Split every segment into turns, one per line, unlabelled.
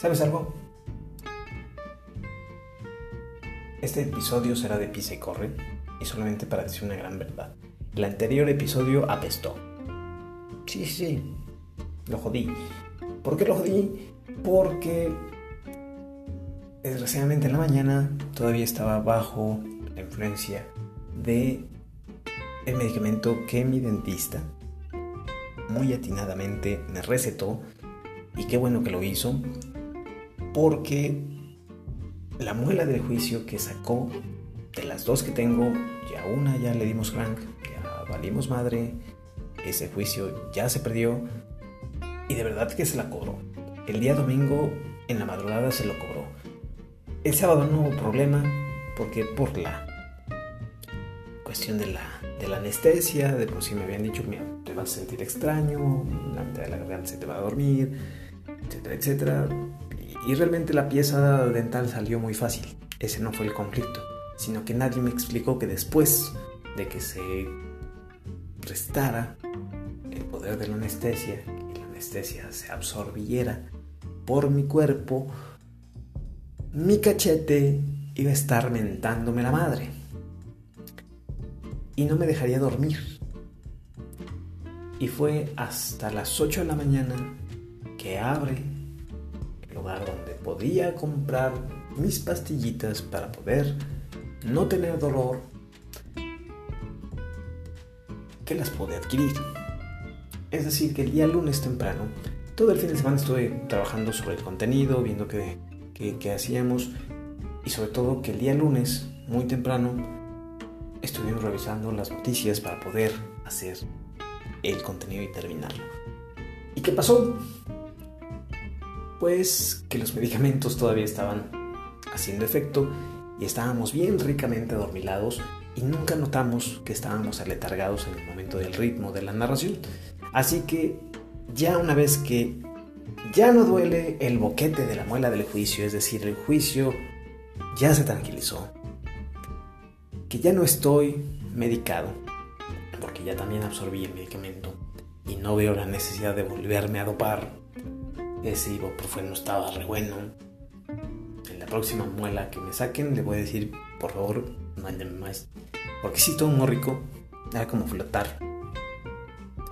¿Sabes algo? Este episodio será de pisa y corre y solamente para decir una gran verdad. El anterior episodio apestó. Sí, sí, lo jodí. ¿Por qué lo jodí? Porque desgraciadamente en la mañana todavía estaba bajo la influencia de el medicamento que mi dentista muy atinadamente me recetó y qué bueno que lo hizo porque la muela del juicio que sacó de las dos que tengo, ya una ya le dimos crank, ya valimos madre, ese juicio ya se perdió y de verdad que se la cobró. El día domingo en la madrugada se lo cobró. El sábado no hubo problema porque por la cuestión de la, de la anestesia, de por si me habían dicho, mira, te vas a sentir extraño, la mitad de la garganta se te va a dormir, etcétera, etcétera. Y, realmente la pieza dental salió muy fácil. Ese no fue el conflicto, sino que nadie me explicó que después de que se restara el poder de la anestesia, y la anestesia se absorbiera por mi cuerpo, mi cachete iba a estar mentándome la madre y no me dejaría dormir. Y fue hasta las 8 de la mañana que abre lugar donde podía comprar mis pastillitas para poder no tener dolor que las pude adquirir. Es decir, que el día lunes temprano, todo el fin de semana estuve trabajando sobre el contenido, viendo qué, qué, qué hacíamos y sobre todo que el día lunes, muy temprano, estuvimos revisando las noticias para poder hacer el contenido y terminarlo. ¿Y qué pasó? Pues que los medicamentos todavía estaban haciendo efecto y estábamos bien ricamente adormilados y nunca notamos que estábamos aletargados en el momento del ritmo de la narración. Así que ya una vez que ya no duele el boquete de la muela del juicio, es decir, el juicio ya se tranquilizó, que ya no estoy medicado, porque ya también absorbí el medicamento y no veo la necesidad de volverme a dopar. Ese ibuprofeno estaba re bueno. En la próxima muela que me saquen le voy a decir, por favor, mándenme más. Porque si todo muy rico, era como flotar.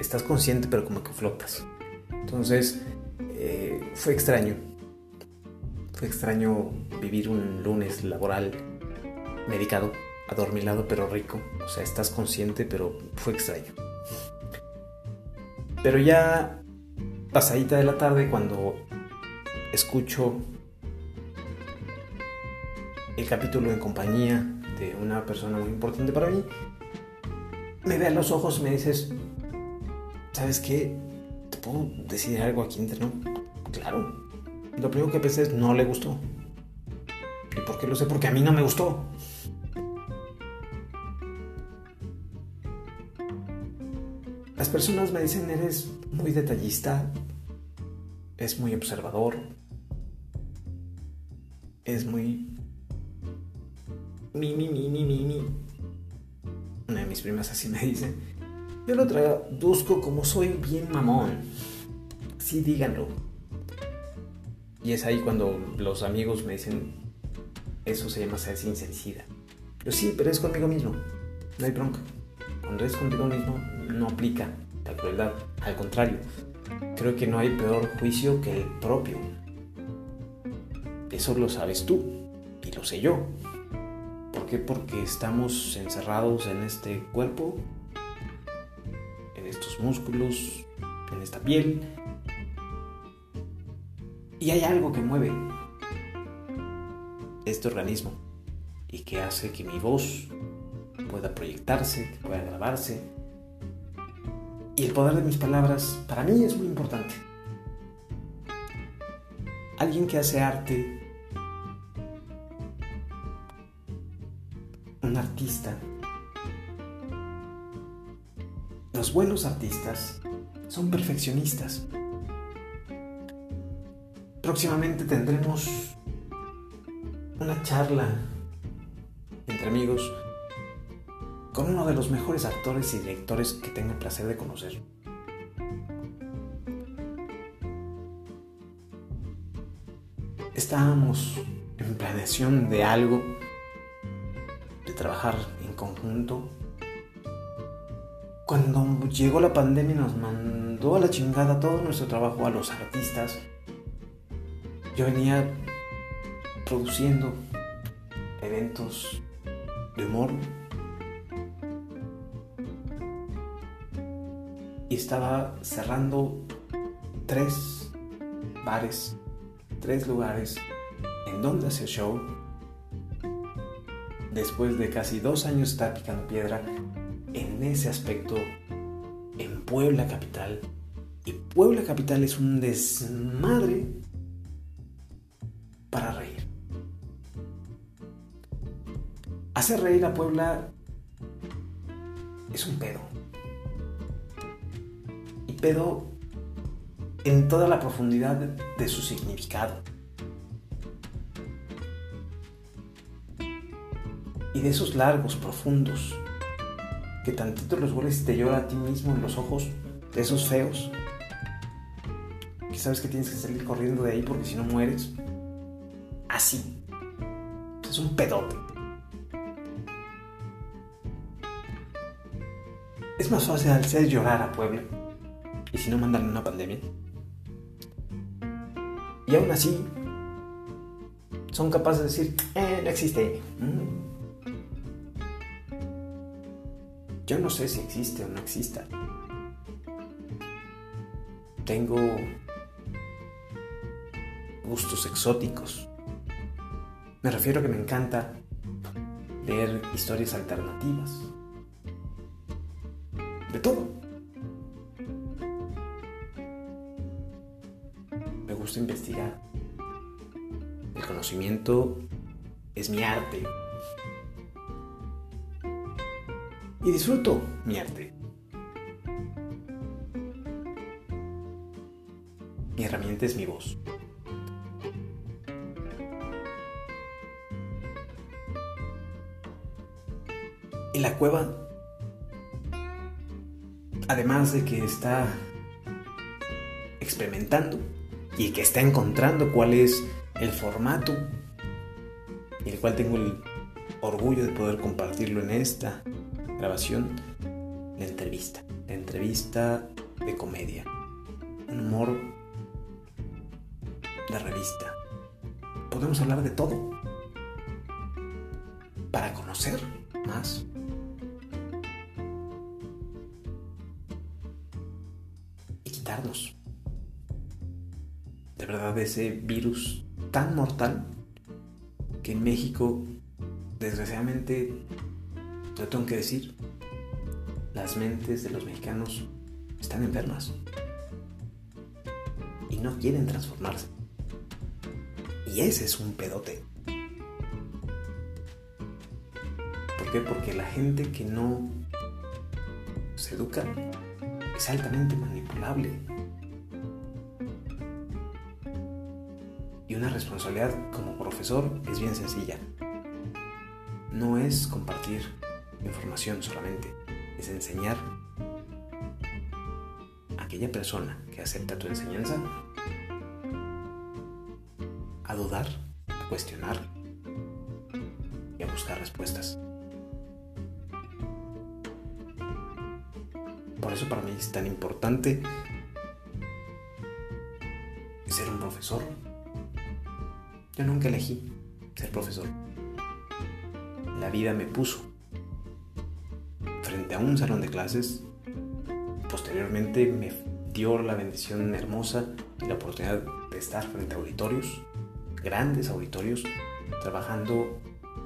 Estás consciente pero como que flotas. Entonces, eh, fue extraño. Fue extraño vivir un lunes laboral medicado adormilado pero rico. O sea, estás consciente, pero fue extraño. Pero ya pasadita de la tarde, cuando escucho el capítulo en compañía de una persona muy importante para mí, me ve a los ojos y me dices, ¿sabes qué? ¿Te puedo decir algo aquí interno? Claro. lo primero que pensé es, no le gustó. ¿Y por qué lo sé? Porque a mí no me gustó. Las personas me dicen, eres muy detallista, es muy observador, es muy... Mi, mi, mi, mi, mi. Una de mis primas así me dice. Yo lo traduzco como soy bien mamón. Sí, díganlo. Y es ahí cuando los amigos me dicen, eso se llama ser sinceridad. Yo sí, pero es conmigo mismo. No hay bronca. Cuando es contigo mismo, no aplica la crueldad. Al contrario, creo que no hay peor juicio que el propio. Eso lo sabes tú y lo sé yo. ¿Por qué? Porque estamos encerrados en este cuerpo, en estos músculos, en esta piel. Y hay algo que mueve este organismo y que hace que mi voz pueda proyectarse, que pueda grabarse. Y el poder de mis palabras para mí es muy importante. Alguien que hace arte, un artista, los buenos artistas son perfeccionistas. Próximamente tendremos una charla entre amigos con uno de los mejores actores y directores que tengo el placer de conocer. estábamos en planeación de algo, de trabajar en conjunto. Cuando llegó la pandemia nos mandó a la chingada todo nuestro trabajo a los artistas. Yo venía produciendo eventos de humor y estaba cerrando tres bares, tres lugares en donde hacer show. Después de casi dos años estar picando piedra en ese aspecto en Puebla Capital. Y Puebla Capital es un desmadre para reír. Hacer reír a Puebla es un pedo. Pedo en toda la profundidad de su significado. Y de esos largos, profundos, que tantito los y te llora a ti mismo en los ojos, de esos feos, que sabes que tienes que salir corriendo de ahí porque si no mueres. Así. Es un pedote. Es más fácil hacer llorar a Puebla. Si no, mandan una pandemia. Y aún así, son capaces de decir, eh, no existe. Mm. Yo no sé si existe o no exista. Tengo gustos exóticos. Me refiero a que me encanta leer historias alternativas. De todo. Gusta investigar. El conocimiento es mi arte. y disfruto mi arte. Mi herramienta es mi voz. Y la cueva, además de que está experimentando y que está encontrando cuál es el formato y el cual tengo el orgullo de poder compartirlo en esta grabación, la entrevista. La entrevista de comedia. Un humor de revista. Podemos hablar de todo. Para conocer más. Y quitarnos. De verdad ese virus tan mortal que en México desgraciadamente lo tengo que decir, las mentes de los mexicanos están enfermas y no quieren transformarse. Y ese es un pedote. ¿Por qué? Porque la gente que no se educa es altamente manipulable. Y una responsabilidad como profesor es bien sencilla. No es compartir información solamente, es enseñar a aquella persona que acepta tu enseñanza a dudar, a cuestionar y a buscar respuestas. Por eso para mí es tan importante ser un profesor. Yo nunca elegí ser profesor. La vida me puso frente a un salón de clases. Posteriormente me dio la bendición hermosa y la oportunidad de estar frente a auditorios, grandes auditorios, trabajando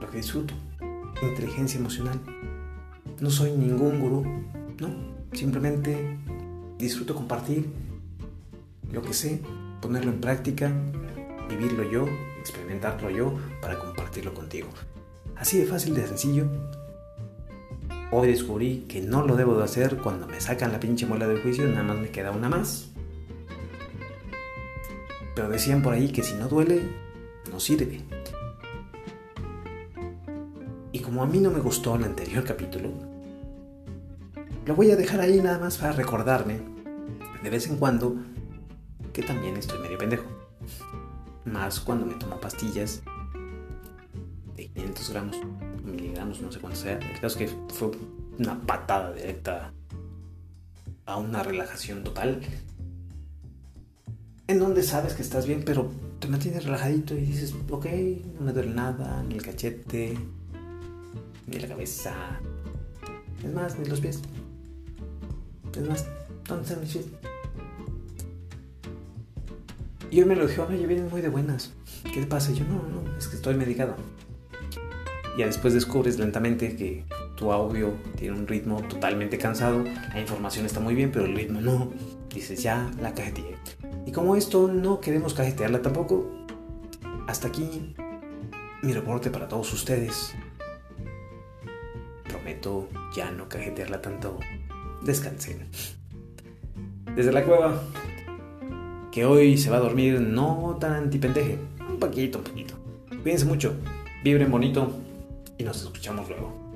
lo que disfruto, inteligencia emocional. No soy ningún gurú, no, simplemente disfruto compartir lo que sé, ponerlo en práctica, vivirlo yo, experimentarlo yo para compartirlo contigo. Así de fácil, de sencillo, Hoy descubrí que no lo debo de hacer cuando me sacan la pinche muela del juicio, nada más me queda una más. Pero decían por ahí que si no duele, no sirve. Y como a mí no me gustó el anterior capítulo, lo voy a dejar ahí nada más para recordarme de vez en cuando que también estoy medio pendejo. Más cuando me tomo pastillas de 500 gramos, miligramos, no sé cuánto sea. El caso que fue una patada directa a una relajación total. En donde sabes que estás bien, pero te mantienes relajadito y dices, ok, no me duele nada, ni el cachete, ni la cabeza. Es más, ni los pies. Es más, ¿dónde están mis pies? Y hoy me lo dijo, oye, vienes muy de buenas. ¿Qué te pasa? Y yo, no, no, es que estoy medicado. Y después descubres lentamente que tu audio tiene un ritmo totalmente cansado, la información está muy bien, pero el ritmo no. Dices, ya la cajeteé. Y como esto no queremos cajetearla tampoco, hasta aquí mi reporte para todos ustedes. Prometo ya no cajetearla tanto. Descansen. Desde la cueva, que hoy se va a dormir no tan antipendeje, un poquito, un poquito. Cuídense mucho, vibren bonito y nos escuchamos luego.